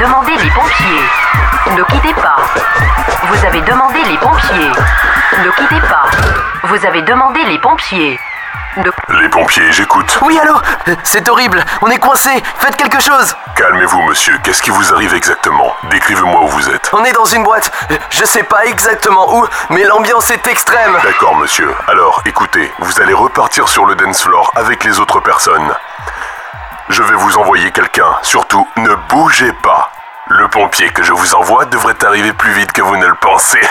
demandé les pompiers. Ne quittez pas. Vous avez demandé les pompiers. Ne quittez pas. Vous avez demandé les pompiers. Ne... Les pompiers, j'écoute. Oui, allô C'est horrible, on est coincé, faites quelque chose Calmez-vous, monsieur. Qu'est-ce qui vous arrive exactement? Décrivez-moi où vous êtes. On est dans une boîte, je sais pas exactement où, mais l'ambiance est extrême D'accord, monsieur. Alors, écoutez, vous allez repartir sur le dance floor avec les autres personnes. Je vais vous envoyer quelqu'un. Surtout, ne bougez pas. Le pompier que je vous envoie devrait arriver plus vite que vous ne le pensez.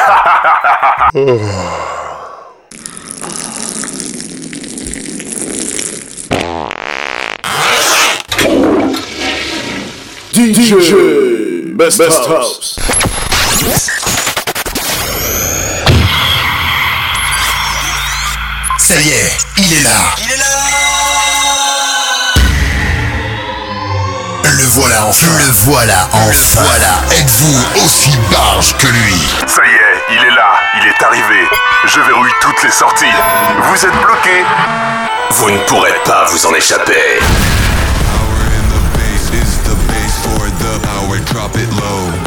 DJ Best, House. Ça y est, il est là. Il est là voilà enfin. Le voilà enfin. voilà. Êtes-vous aussi barge que lui? Ça y est, il est là, il est arrivé. Je verrouille toutes les sorties. Vous êtes bloqué. Vous ne pourrez pas vous en échapper. drop it low,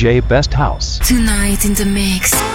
DJ Best House. Tonight in the mix.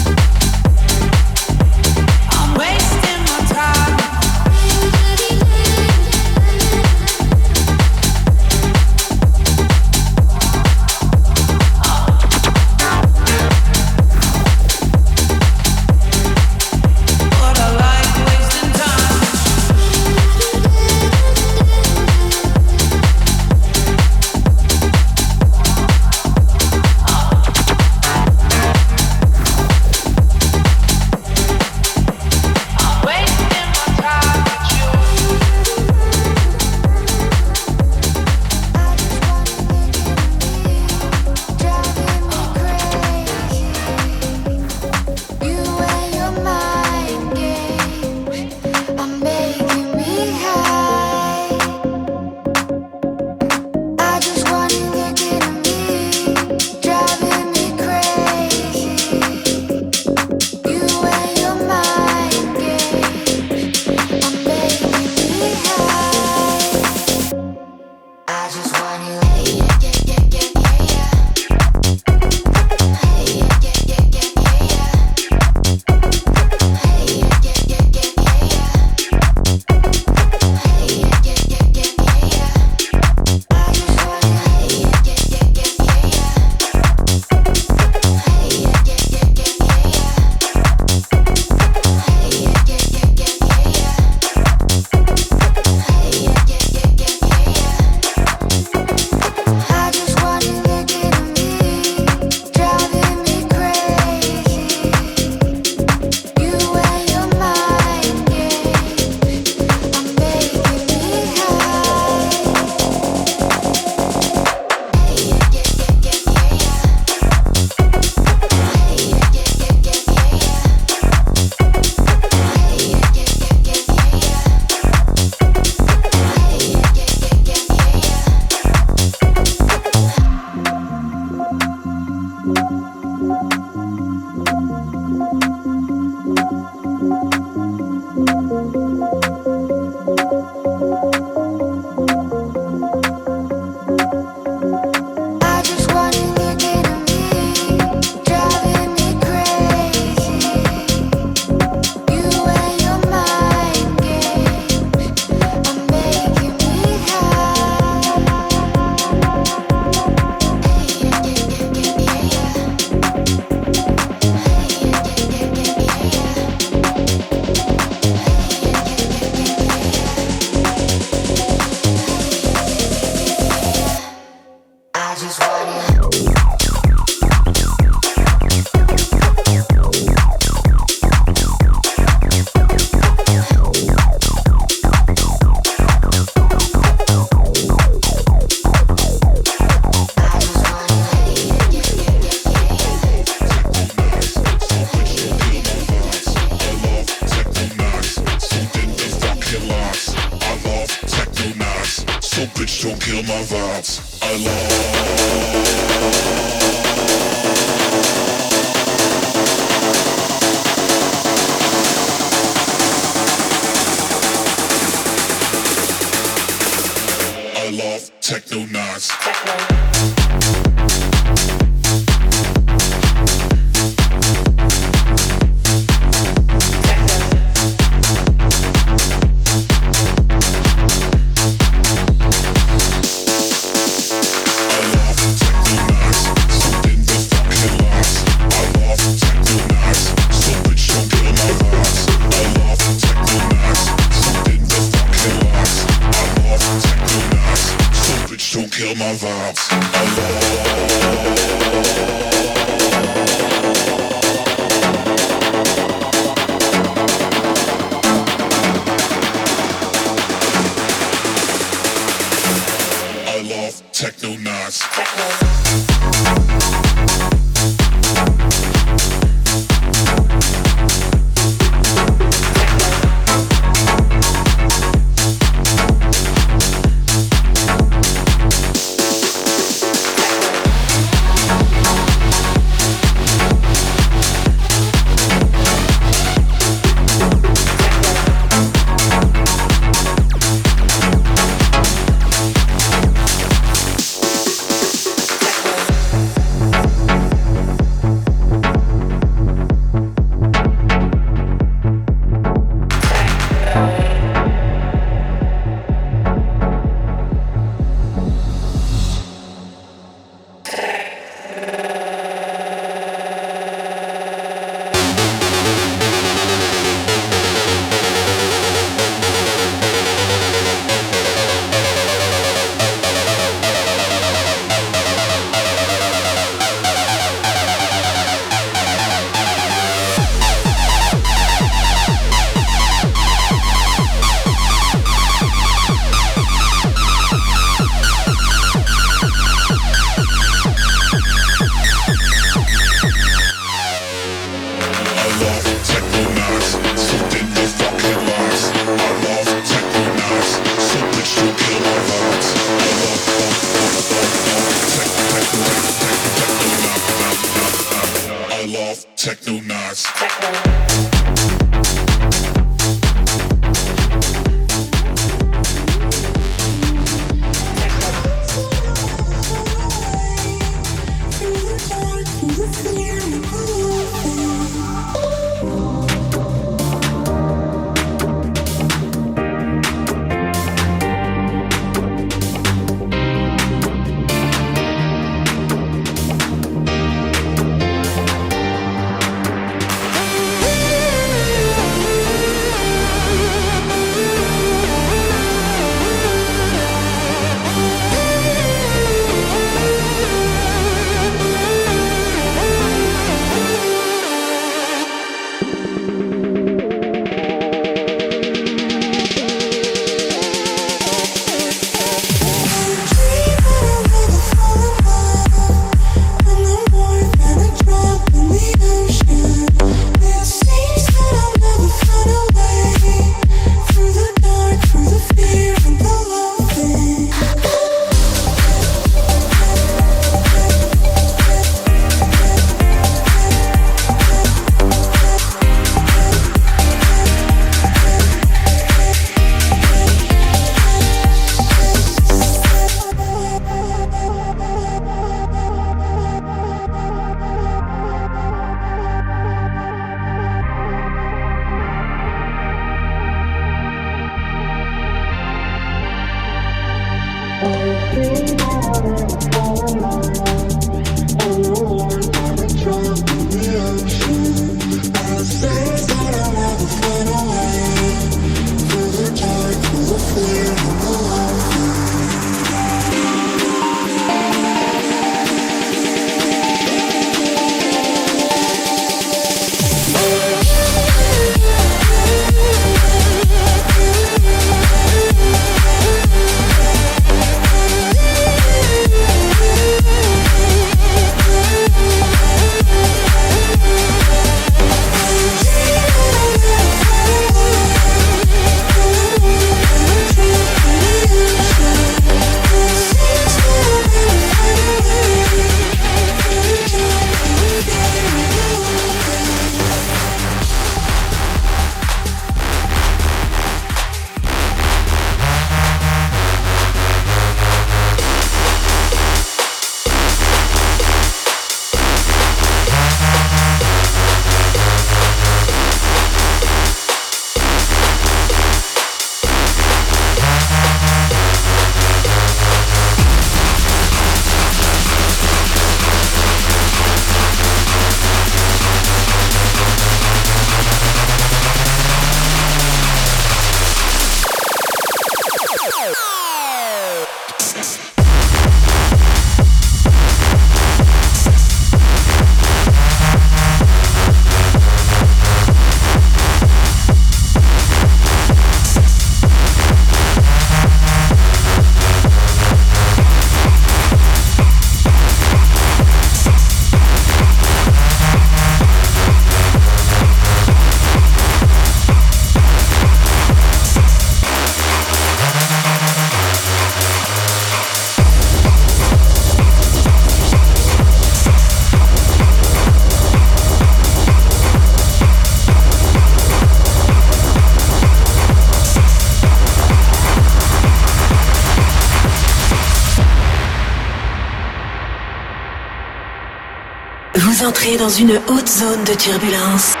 Dans une haute zone de turbulence.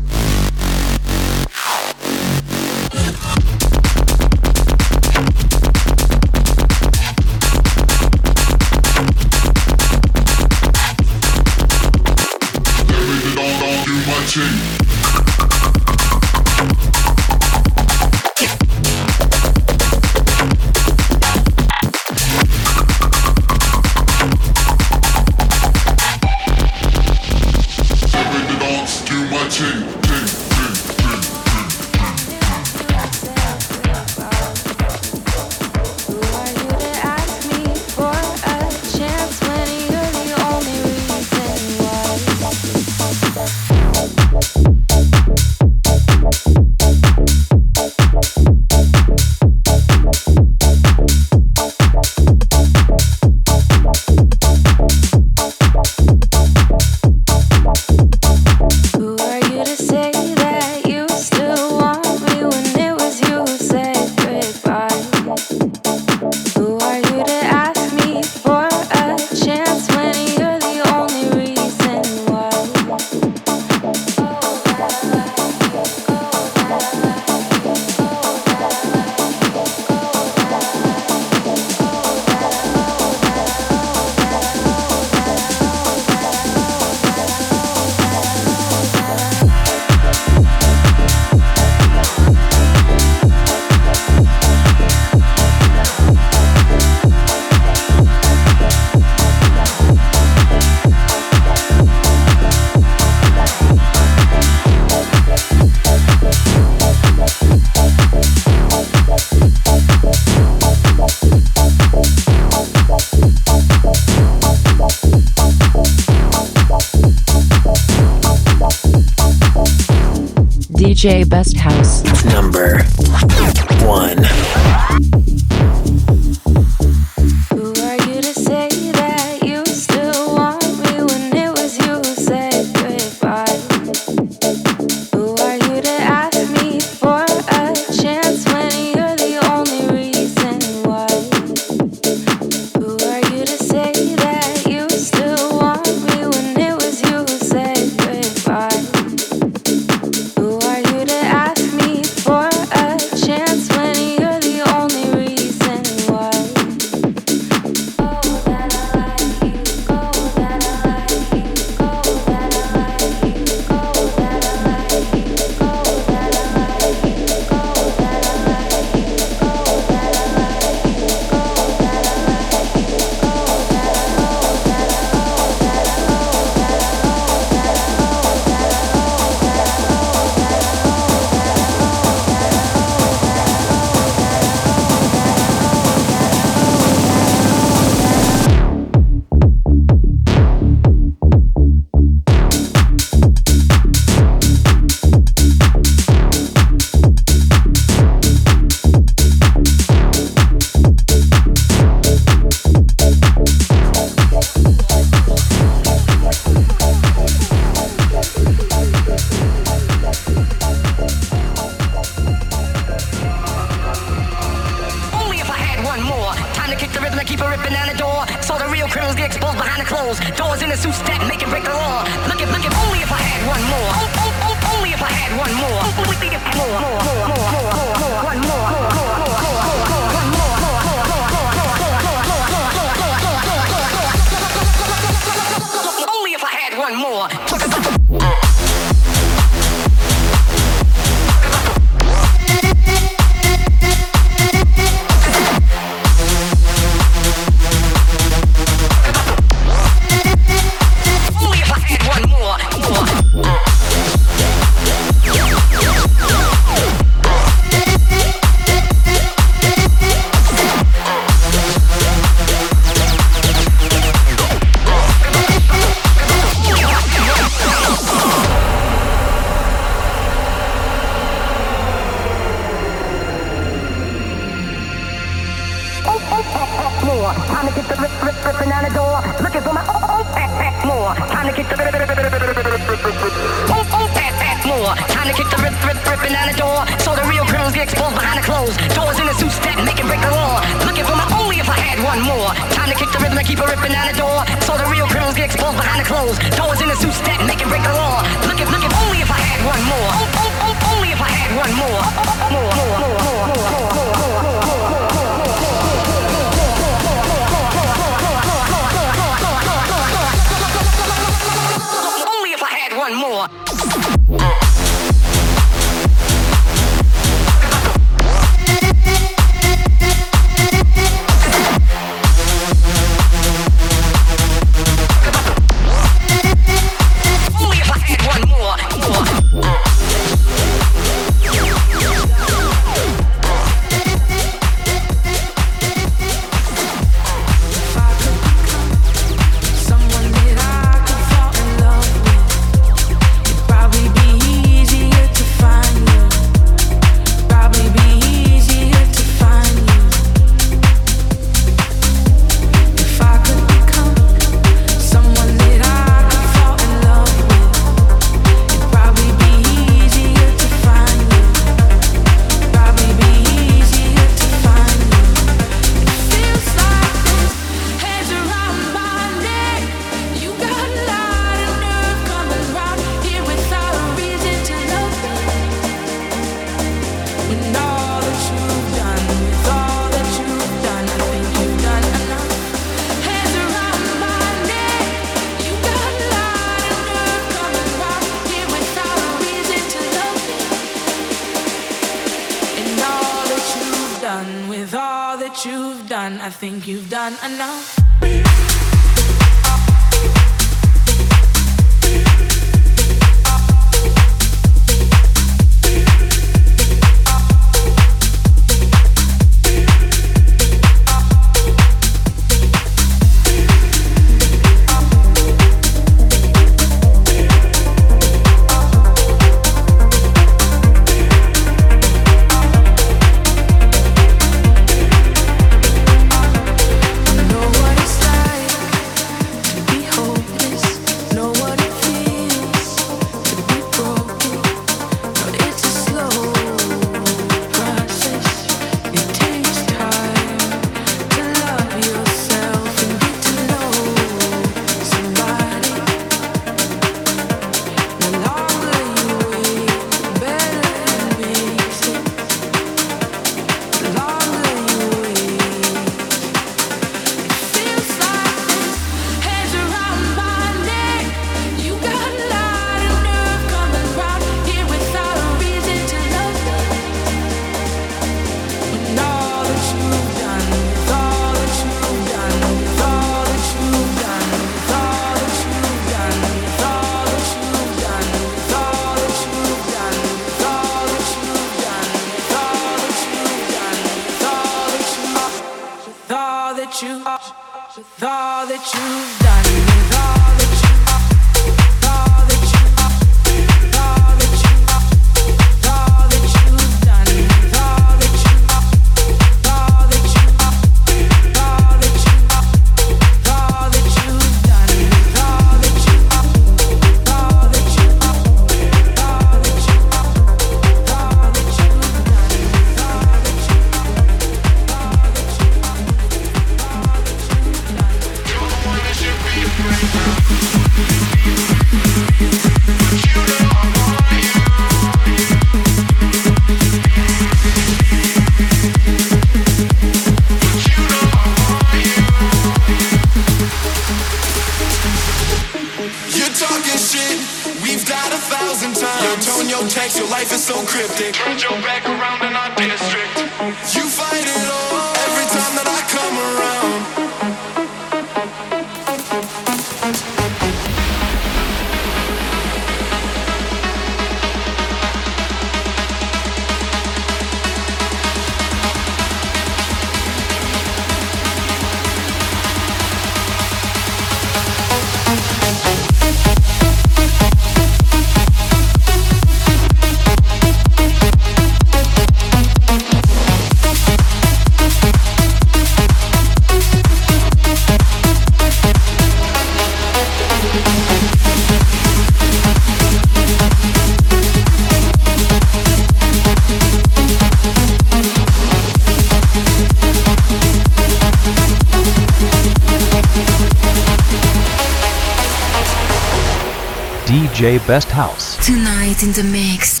DJ Best House. Tonight in the mix.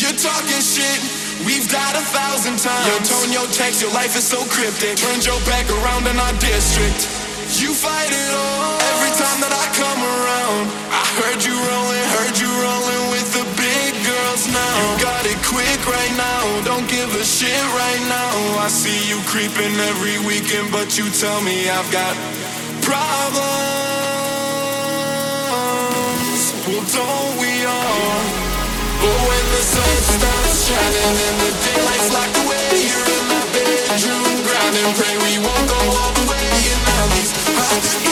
You're talking shit, we've got a thousand times. Your tone, your text, your life is so cryptic. Turned your back around in our district. You fight it all every time that I come around. I heard you rolling, heard you rolling with the big girls now. You got it quick right now, don't give a shit right now. I see you creeping every weekend, but you tell me I've got problems. Well, don't we all? But when the sun starts shining and the daylight's locked away, you're in my bedroom grinding, pray we won't go all the way. Now these are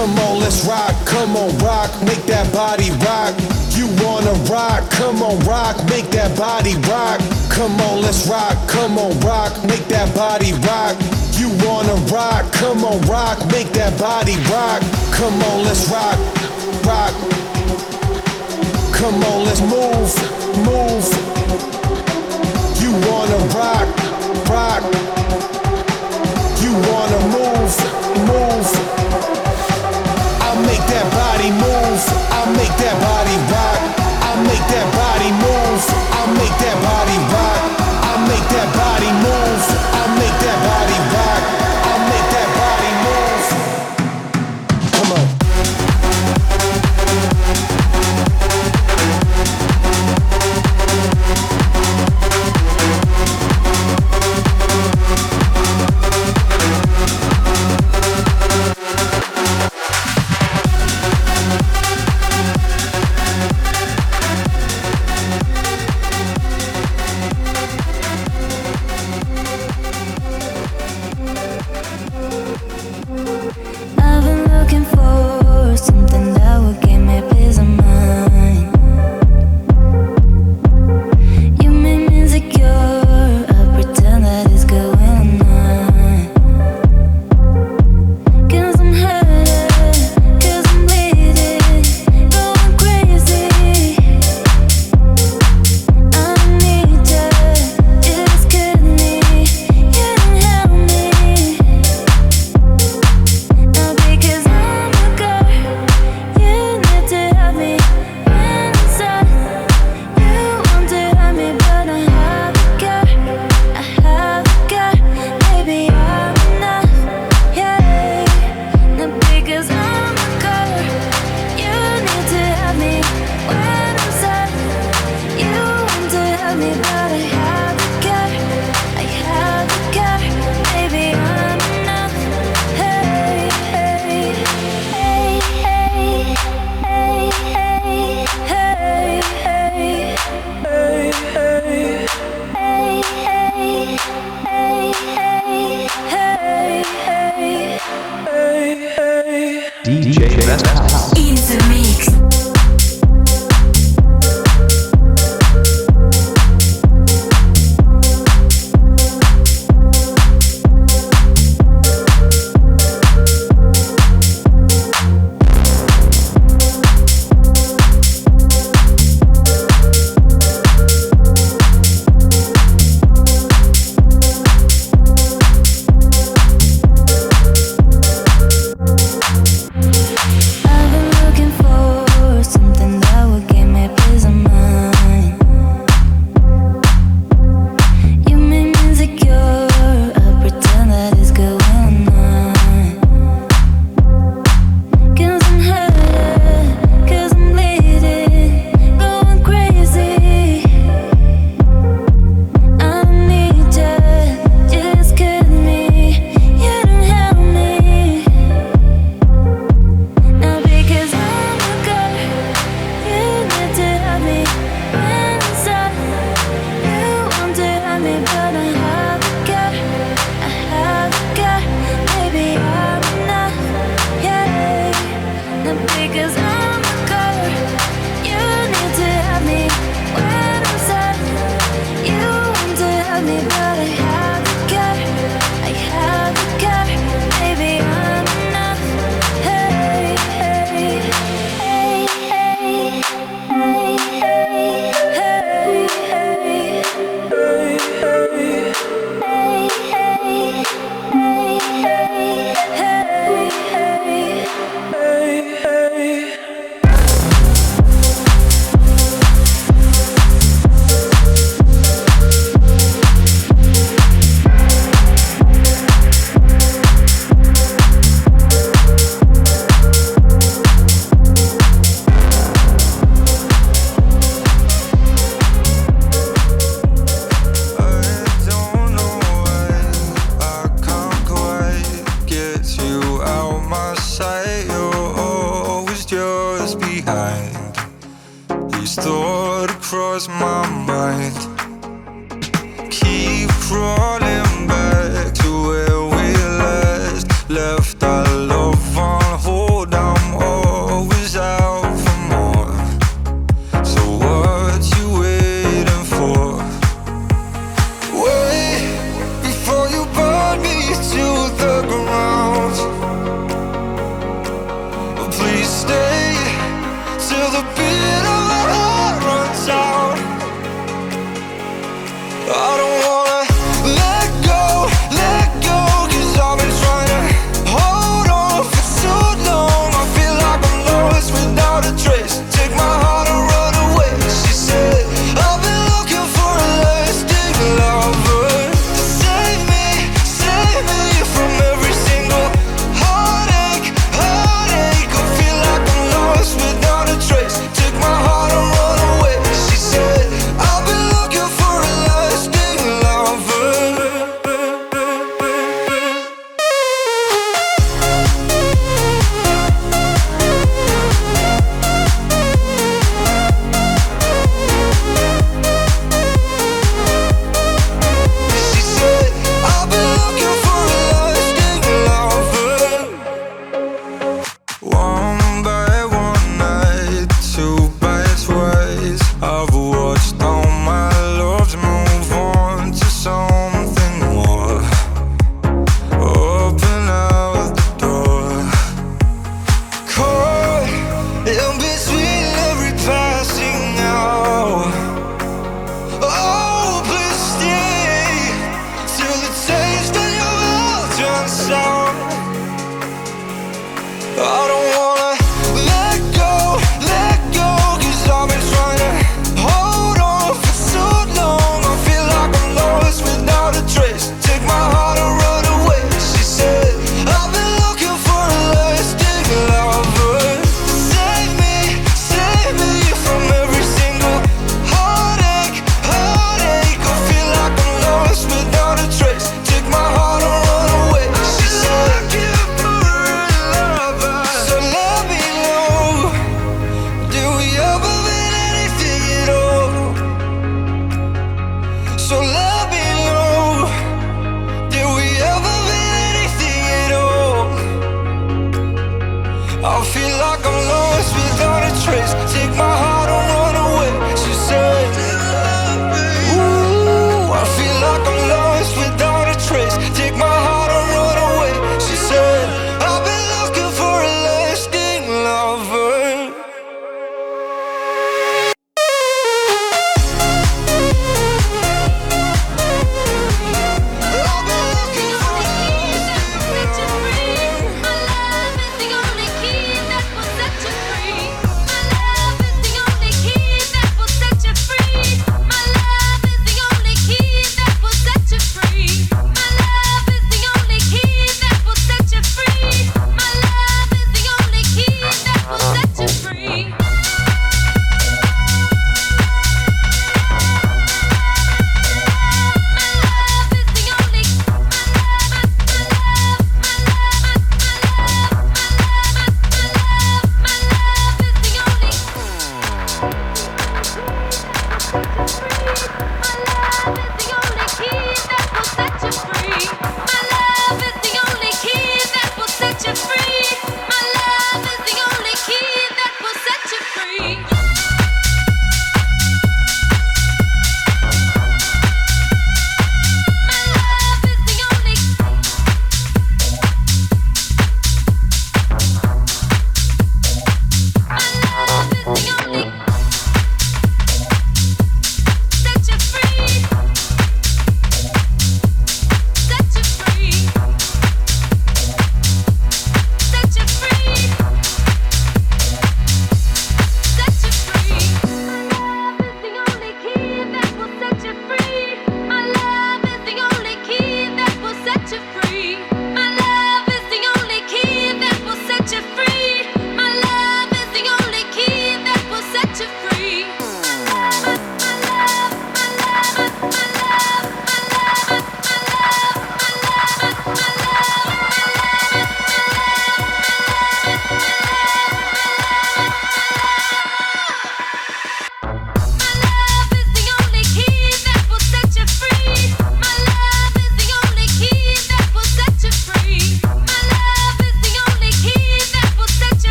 Come on, let's rock. Come on, rock. Make that body rock. You wanna rock? Come on, rock. Make that body rock. Come on, let's rock. Come on, rock. Make that body rock. You wanna rock? Come on, rock. Make that body rock. Come on, let's rock. Rock. Come on, let's move. Move. You wanna rock? Rock wanna move, move. I make that body move, I make that body rock.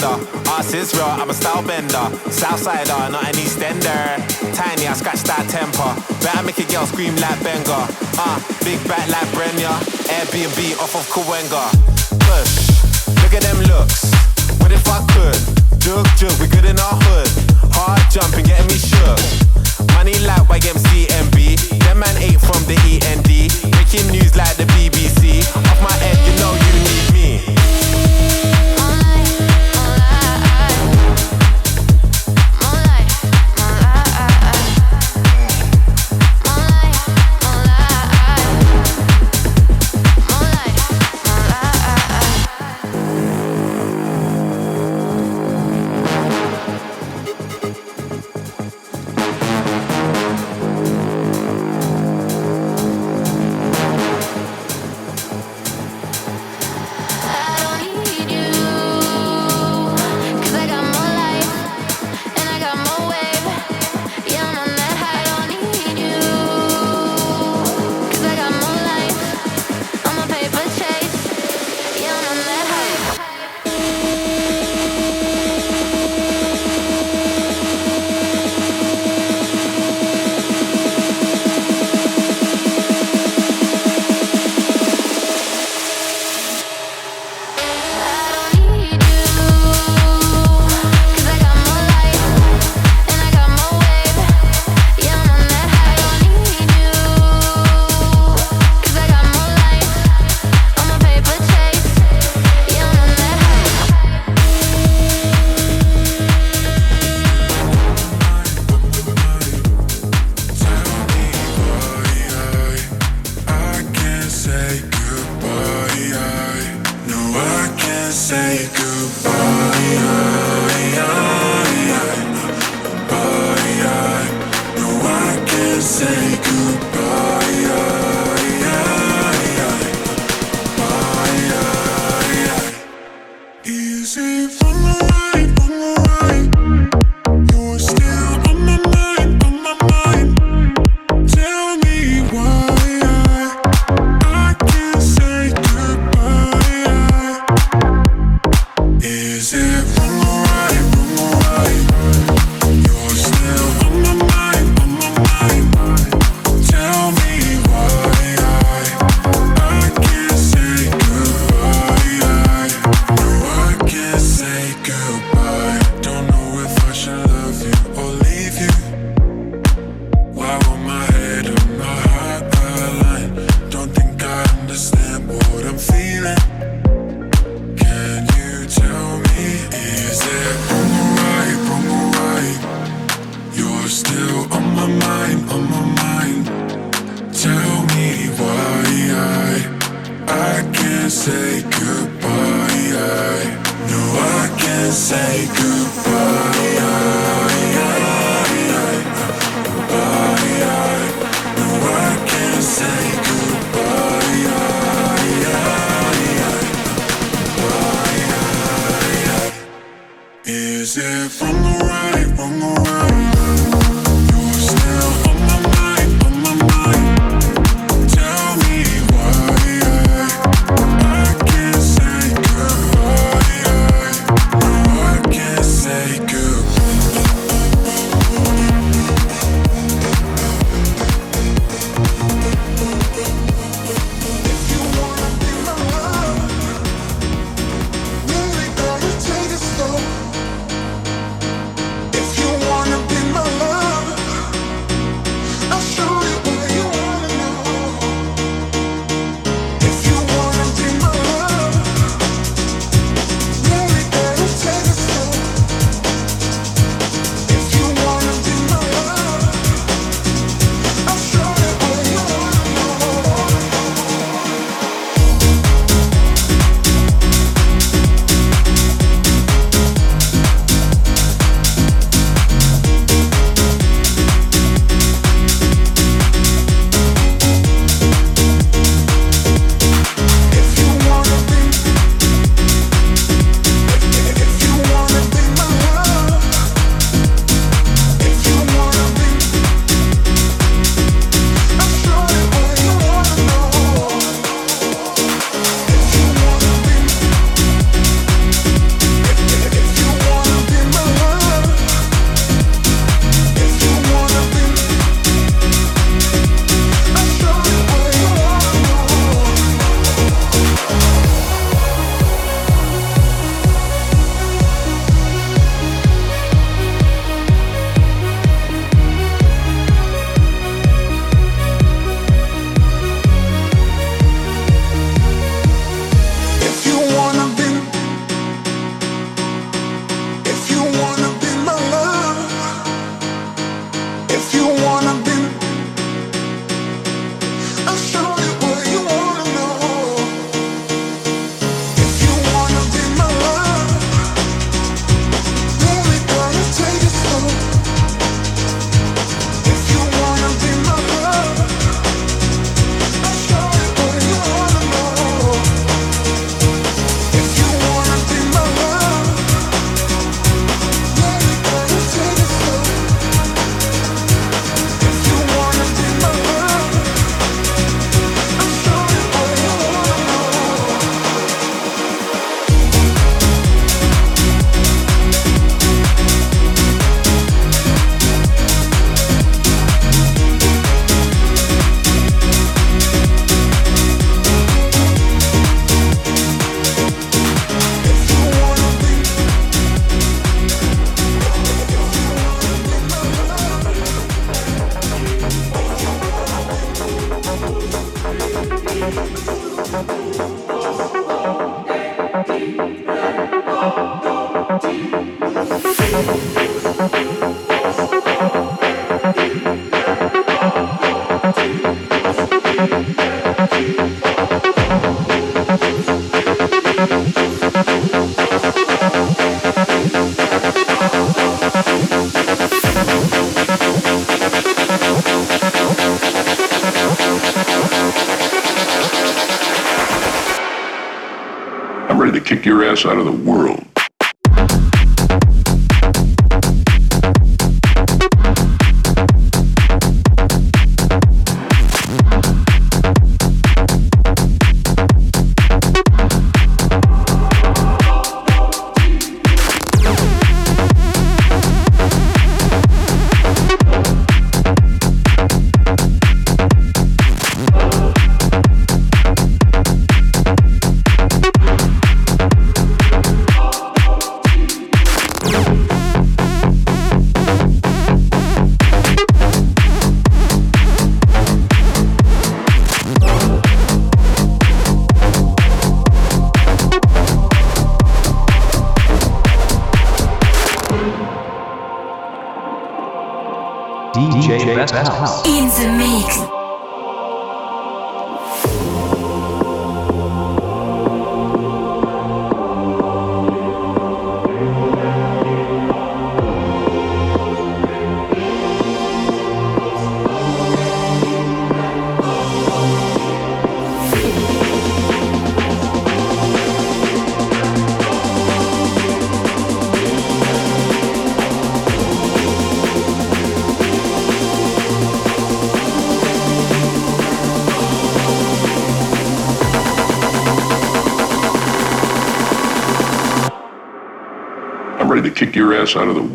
bender. Ass is I'm a style bender. Southsider, not an Eastender. Tiny, I scratch that temper. Better make a girl scream like Benga. Ah, uh, big back like Brenya. Airbnb off of Kawenga. Push, look at them looks. What if I could? Jug, jug, we good in our hood. Hard jumping, getting me shook. Money like YMCMB. That man ain't from the END. Making news like the BBC. Off my head, you know you need. Out of the. Best House. In the mix. Ass out of the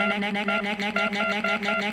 na na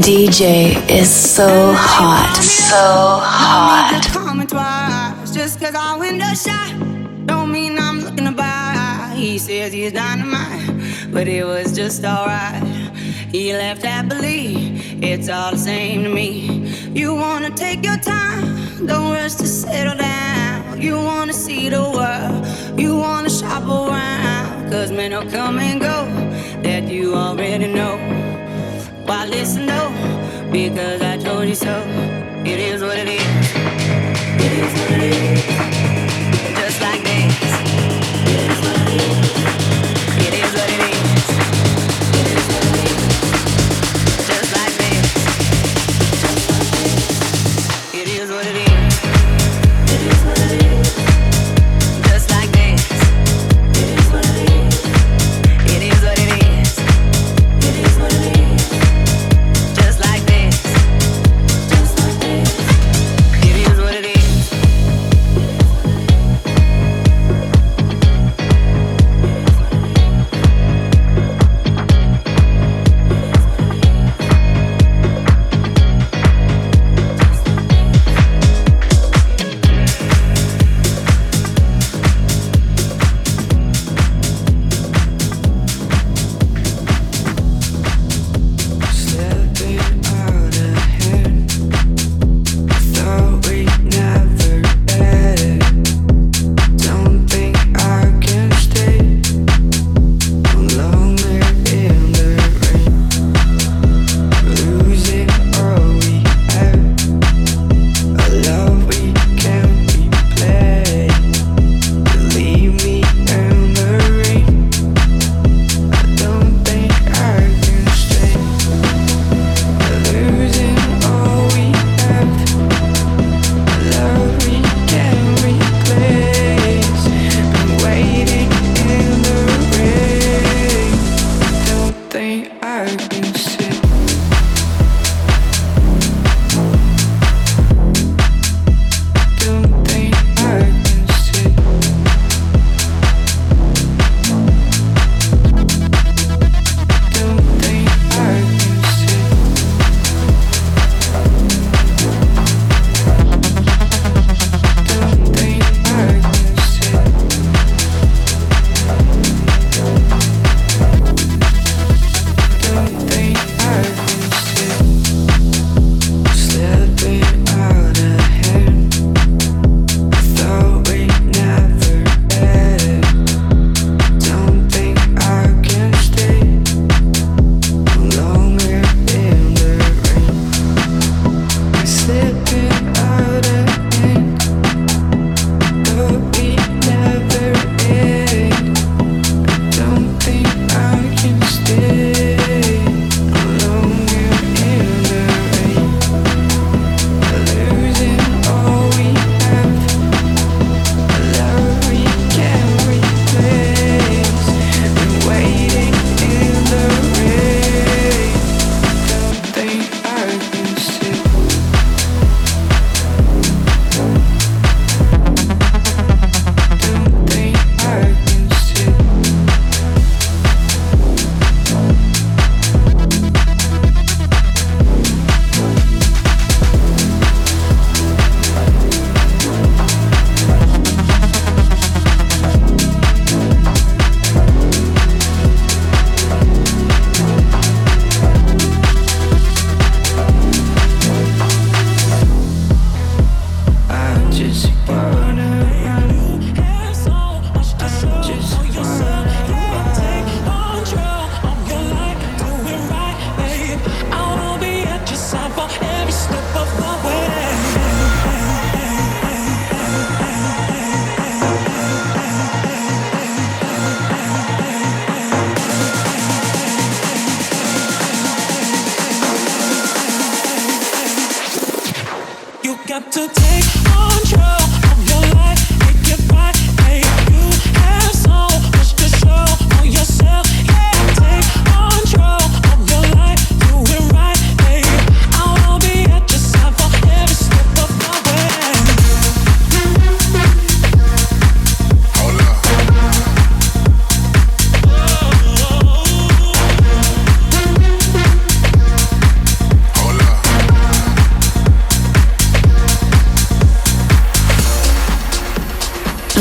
DJ is so hot. So hot. Twice, just cause I window shot. Don't mean I'm looking to buy. He says he's dynamite, but it was just alright. He left happily, it's all the same to me. You wanna take your time, don't rush to settle down. You wanna see the world, you wanna shop around. Cause men will come and go that you already know. Why listen though? Because I told you so. It is what it is. It is what it is.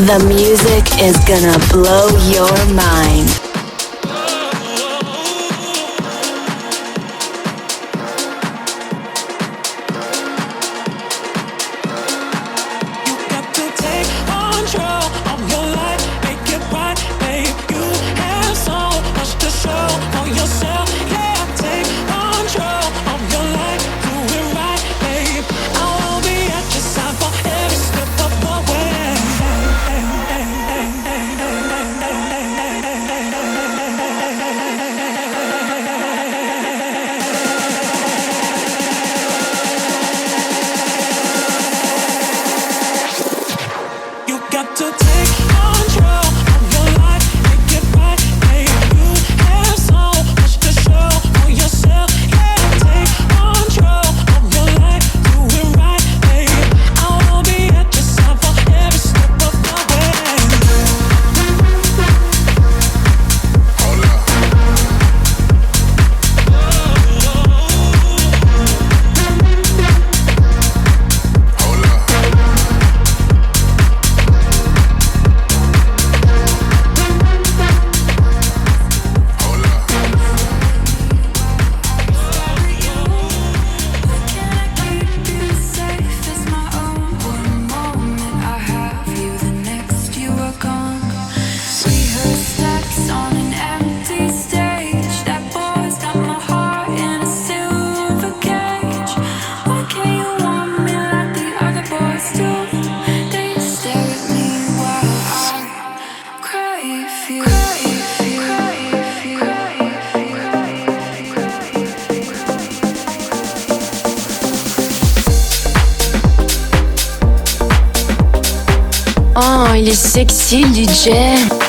The music is gonna blow your mind. Il est sexy DJ.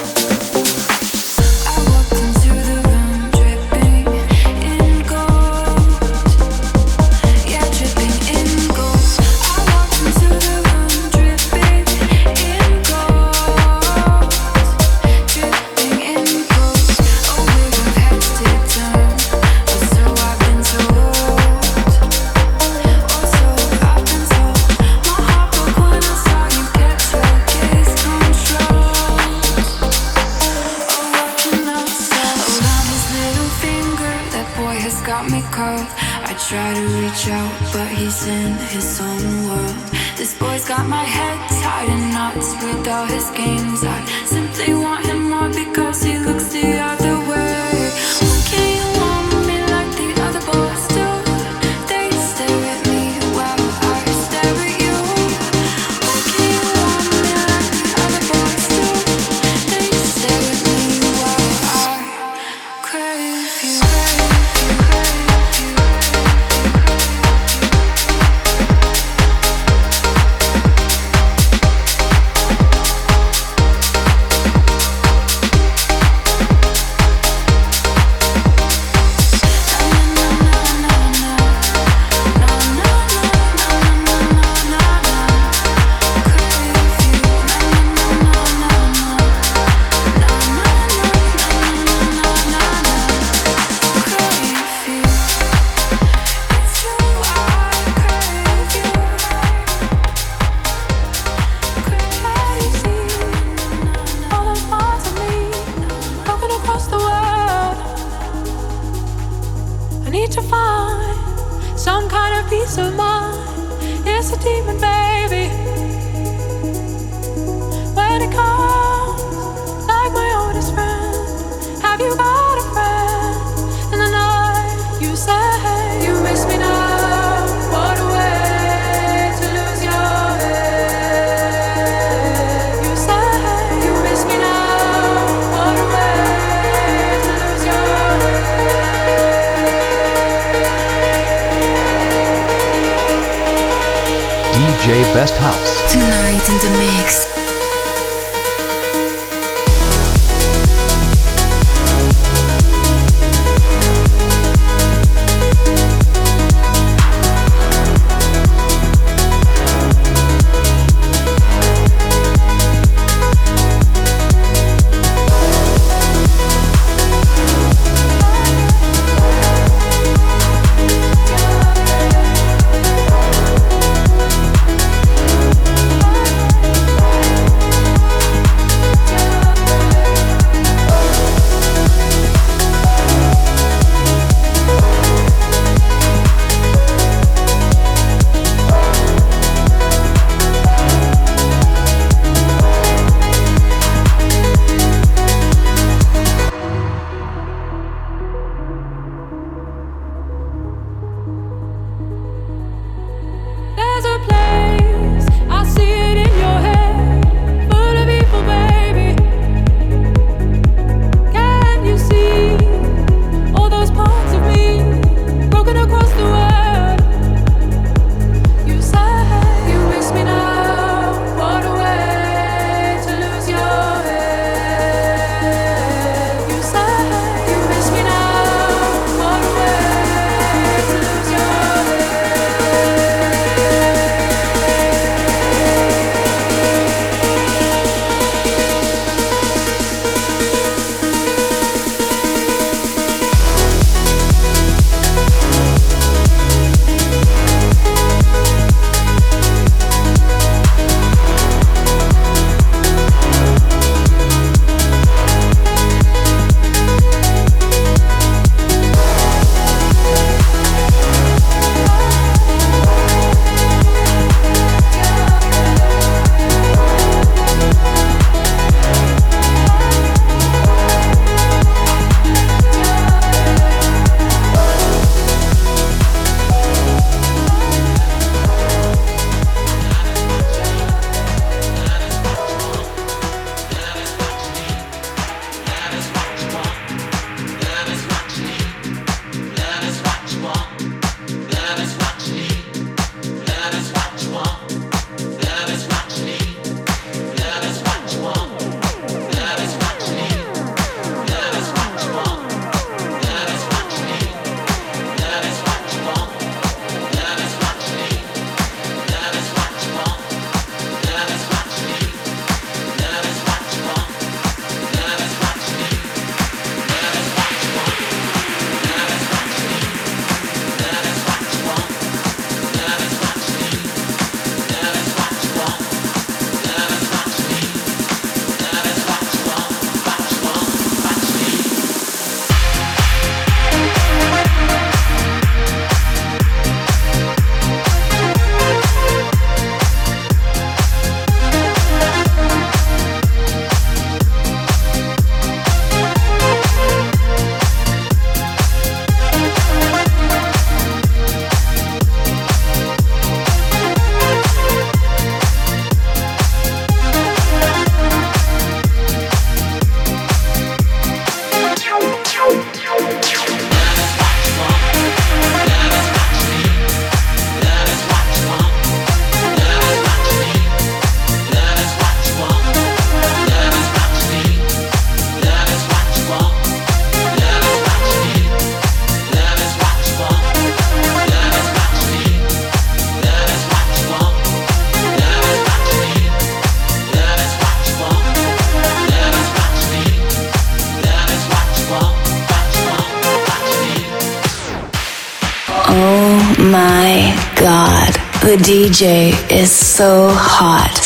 DJ is so hot.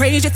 Praise you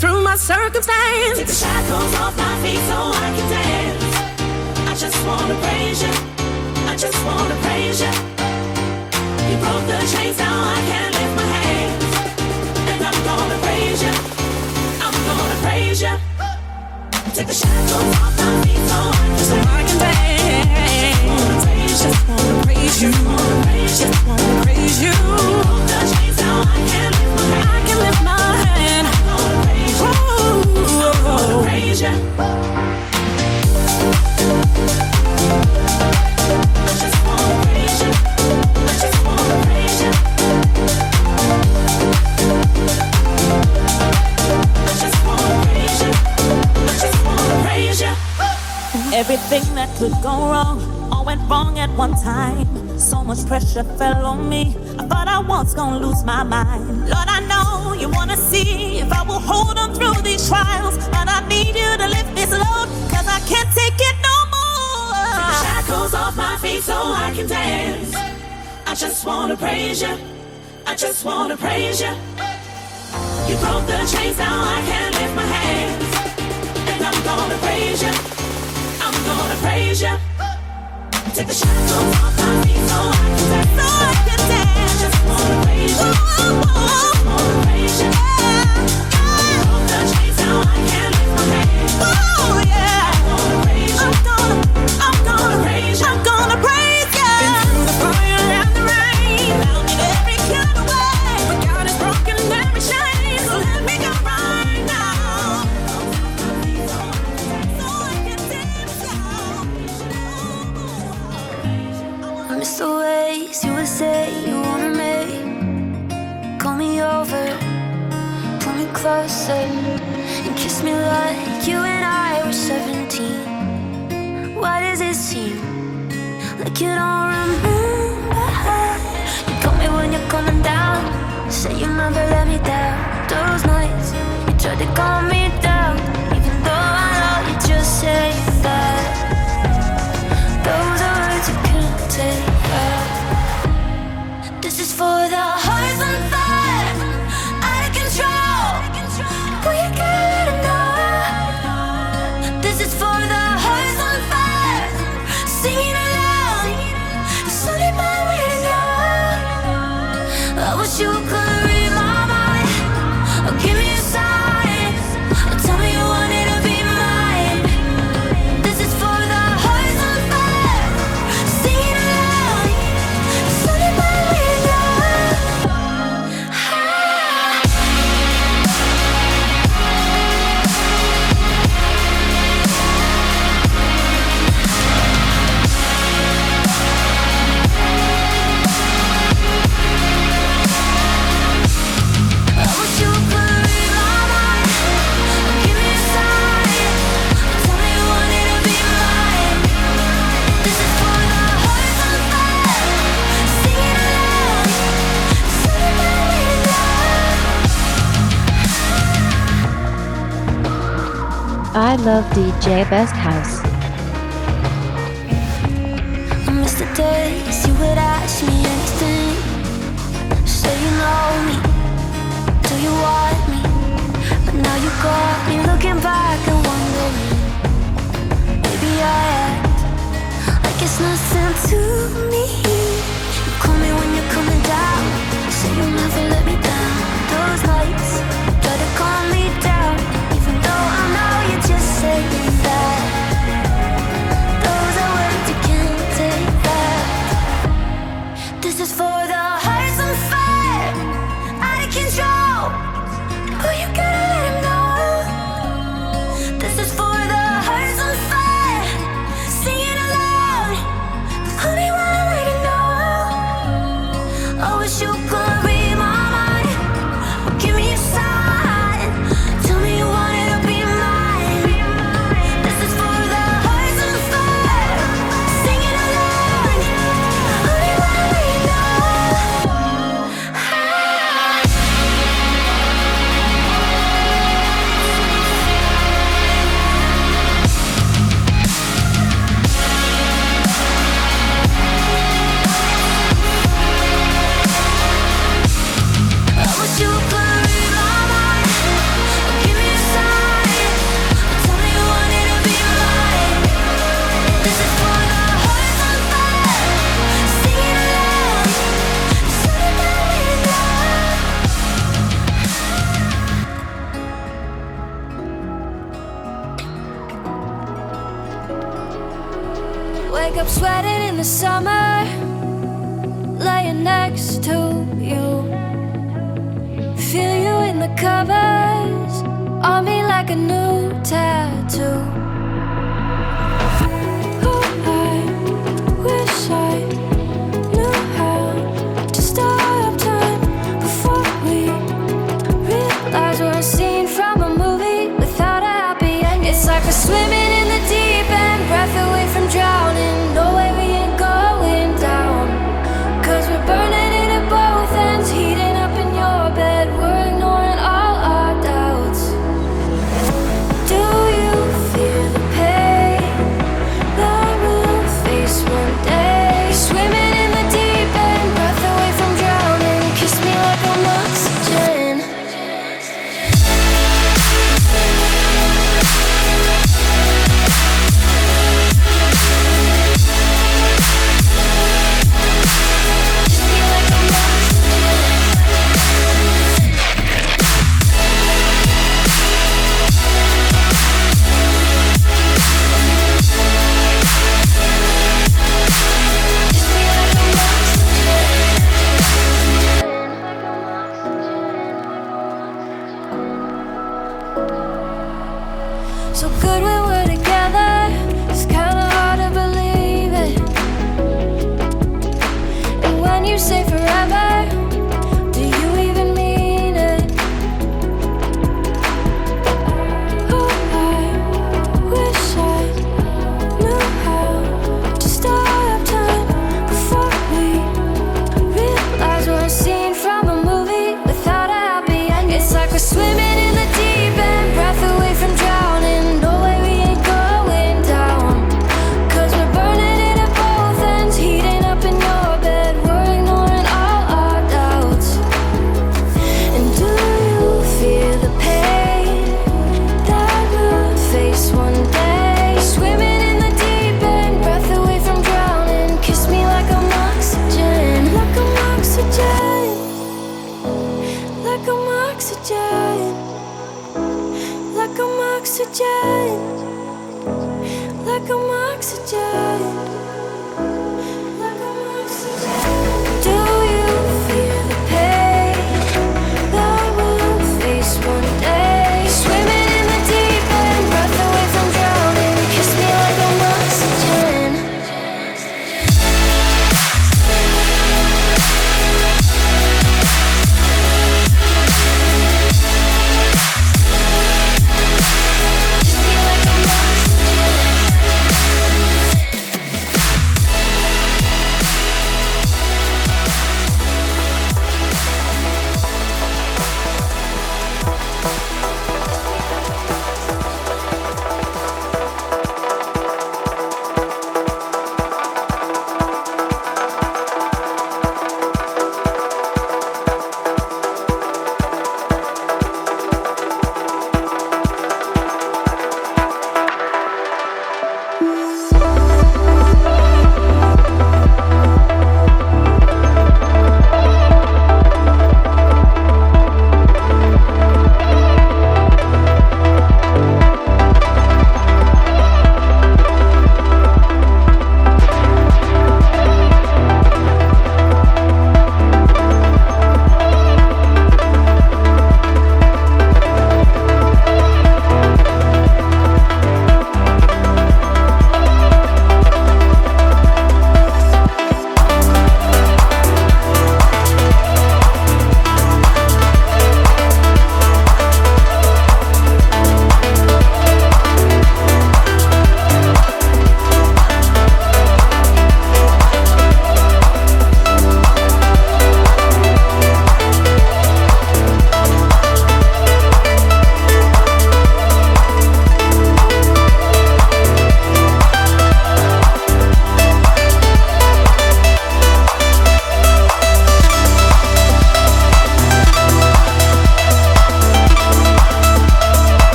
love DJ Best House.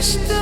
If